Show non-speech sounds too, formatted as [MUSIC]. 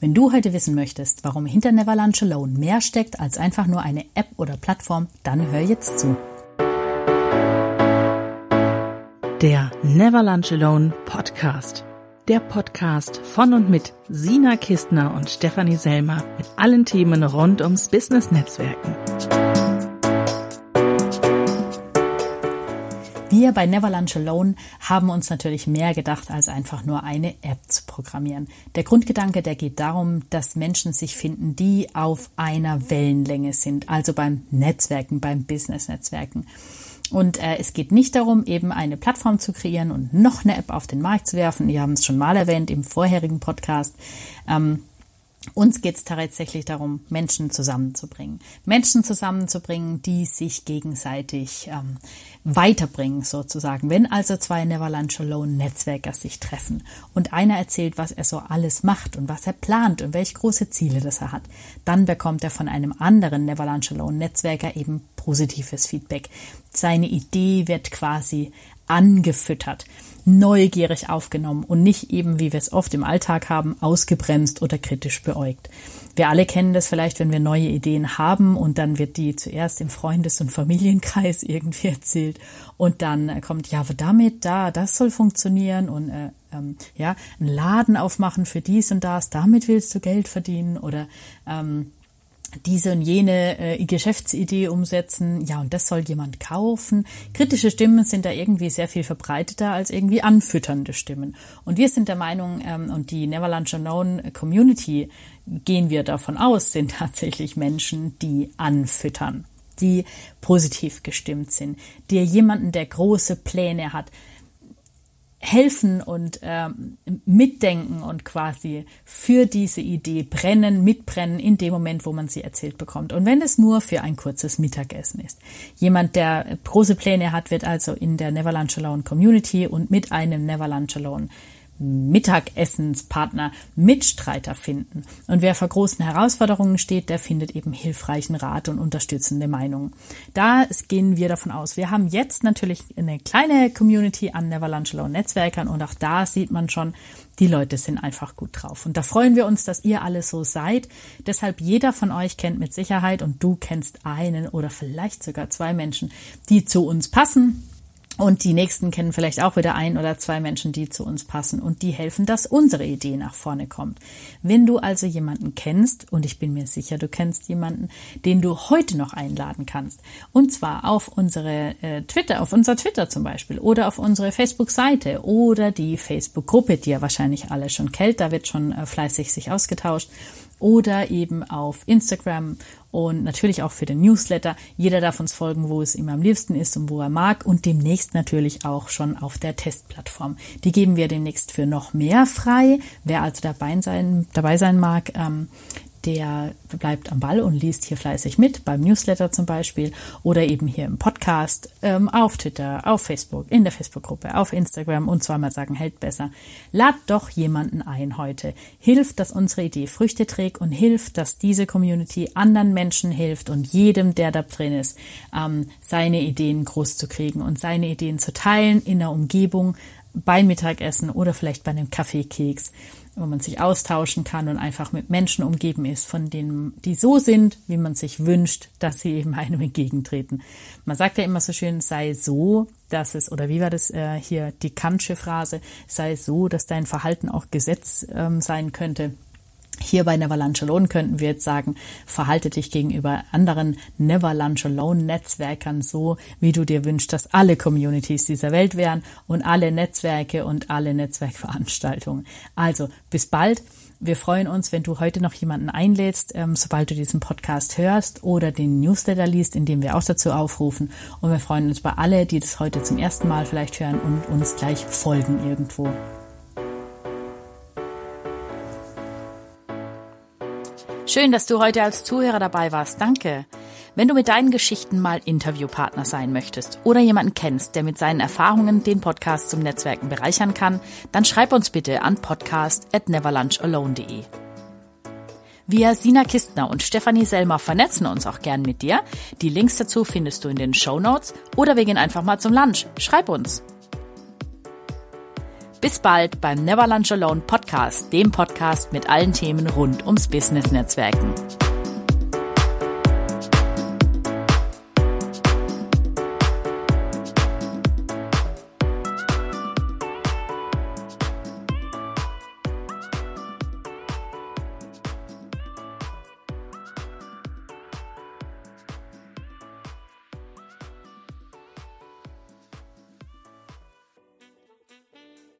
Wenn du heute wissen möchtest, warum hinter Never Lunch Alone mehr steckt als einfach nur eine App oder Plattform, dann hör jetzt zu. Der Never Lunch Alone Podcast. Der Podcast von und mit Sina Kistner und Stefanie Selmer mit allen Themen rund ums Business Netzwerken. Wir bei Never Lunch Alone haben uns natürlich mehr gedacht, als einfach nur eine App zu programmieren. Der Grundgedanke, der geht darum, dass Menschen sich finden, die auf einer Wellenlänge sind, also beim Netzwerken, beim Business-Netzwerken. Und äh, es geht nicht darum, eben eine Plattform zu kreieren und noch eine App auf den Markt zu werfen. Wir haben es schon mal erwähnt im vorherigen Podcast. Ähm, uns geht es tatsächlich darum, Menschen zusammenzubringen. Menschen zusammenzubringen, die sich gegenseitig ähm, weiterbringen, sozusagen. Wenn also zwei Never Lunch Alone Netzwerker sich treffen und einer erzählt, was er so alles macht und was er plant und welche große Ziele das er hat, dann bekommt er von einem anderen Never Lunch Alone Netzwerker eben positives Feedback. Seine Idee wird quasi angefüttert neugierig aufgenommen und nicht eben, wie wir es oft im Alltag haben, ausgebremst oder kritisch beäugt. Wir alle kennen das vielleicht, wenn wir neue Ideen haben und dann wird die zuerst im Freundes- und Familienkreis [LAUGHS] irgendwie erzählt und dann kommt, ja, damit, da, das soll funktionieren und äh, ähm, ja, einen Laden aufmachen für dies und das, damit willst du Geld verdienen oder ähm, diese und jene äh, Geschäftsidee umsetzen, ja, und das soll jemand kaufen. Kritische Stimmen sind da irgendwie sehr viel verbreiteter als irgendwie anfütternde Stimmen. Und wir sind der Meinung, ähm, und die Never Lunch Alone Community gehen wir davon aus, sind [LAUGHS] tatsächlich Menschen, die anfüttern, die positiv gestimmt sind, die jemanden, der große Pläne hat, helfen und ähm, mitdenken und quasi für diese Idee brennen, mitbrennen in dem Moment, wo man sie erzählt bekommt. Und wenn es nur für ein kurzes Mittagessen ist. Jemand, der große Pläne hat, wird also in der Never Lunch Alone Community und mit einem Never Lunch Alone Mittagessenspartner, Mitstreiter finden. Und wer vor großen Herausforderungen steht, der findet eben hilfreichen Rat und unterstützende Meinungen. Da gehen wir davon aus. Wir haben jetzt natürlich eine kleine Community an Never Lunch Alone Netzwerkern und auch da sieht man schon, die Leute sind einfach gut drauf. Und da freuen wir uns, dass ihr alle so seid. Deshalb jeder von euch kennt mit Sicherheit und du kennst einen oder vielleicht sogar zwei Menschen, die zu uns passen und die nächsten kennen vielleicht auch wieder ein oder zwei Menschen, die zu uns passen und die helfen, dass unsere Idee nach vorne kommt. Wenn du also jemanden kennst, und ich bin mir sicher, du kennst jemanden, den du heute noch einladen kannst, und zwar auf unsere äh, Twitter, auf unser Twitter zum Beispiel oder auf unsere Facebook-Seite oder die Facebook-Gruppe, die ihr wahrscheinlich alle schon kennt, da wird schon äh, fleißig sich ausgetauscht oder eben auf Instagram und natürlich auch für den Newsletter. Jeder darf uns folgen, wo es ihm am liebsten ist und wo er mag und demnächst natürlich auch schon auf der Testplattform. Die geben wir demnächst für noch mehr frei. Wer also dabei sein, dabei sein mag, ähm, der bleibt am Ball und liest hier fleißig mit, beim Newsletter zum Beispiel oder eben hier im Podcast, ähm, auf Twitter, auf Facebook, in der Facebook-Gruppe, auf Instagram und zweimal sagen, hält besser. Lad doch jemanden ein heute. Hilft, dass unsere Idee Früchte trägt und hilft, dass diese Community anderen Menschen hilft und jedem, der da drin ist, ähm, seine Ideen groß zu kriegen und seine Ideen zu teilen in der Umgebung, beim Mittagessen oder vielleicht bei einem Kaffeekeks wo man sich austauschen kann und einfach mit Menschen umgeben ist, von denen, die so sind, wie man sich wünscht, dass sie eben einem [LAUGHS] entgegentreten. Man sagt ja immer so schön, sei so, dass es, oder wie war das äh, hier, die Kantsche Phrase, sei so, dass dein Verhalten auch Gesetz ähm, sein könnte. Hier bei Never Lunch Alone könnten wir jetzt sagen, verhalte dich gegenüber anderen Never Lunch Alone Netzwerkern so, wie du dir wünschst, dass alle Communities dieser Welt wären und alle Netzwerke und alle Netzwerkveranstaltungen. Also bis bald. Wir freuen uns, wenn du heute noch jemanden einlädst, ähm, sobald du diesen Podcast hörst oder den Newsletter liest, in dem wir auch dazu aufrufen. Und wir freuen uns bei alle, die das heute zum ersten Mal vielleicht hören und uns gleich folgen irgendwo. Schön, dass du heute als Zuhörer dabei warst. Danke. Wenn du mit deinen Geschichten mal Interviewpartner sein möchtest oder jemanden kennst, der mit seinen Erfahrungen den Podcast zum Netzwerken bereichern kann, dann schreib uns bitte an podcast at neverlunchalone.de. Wir, Sina Kistner und Stefanie Selmer, vernetzen uns auch gern mit dir. Die Links dazu findest du in den Show Notes oder wir gehen einfach mal zum Lunch. Schreib uns. Bis bald beim Never Lunch Alone Podcast. Dem Podcast mit allen Themen rund ums Business-Netzwerken.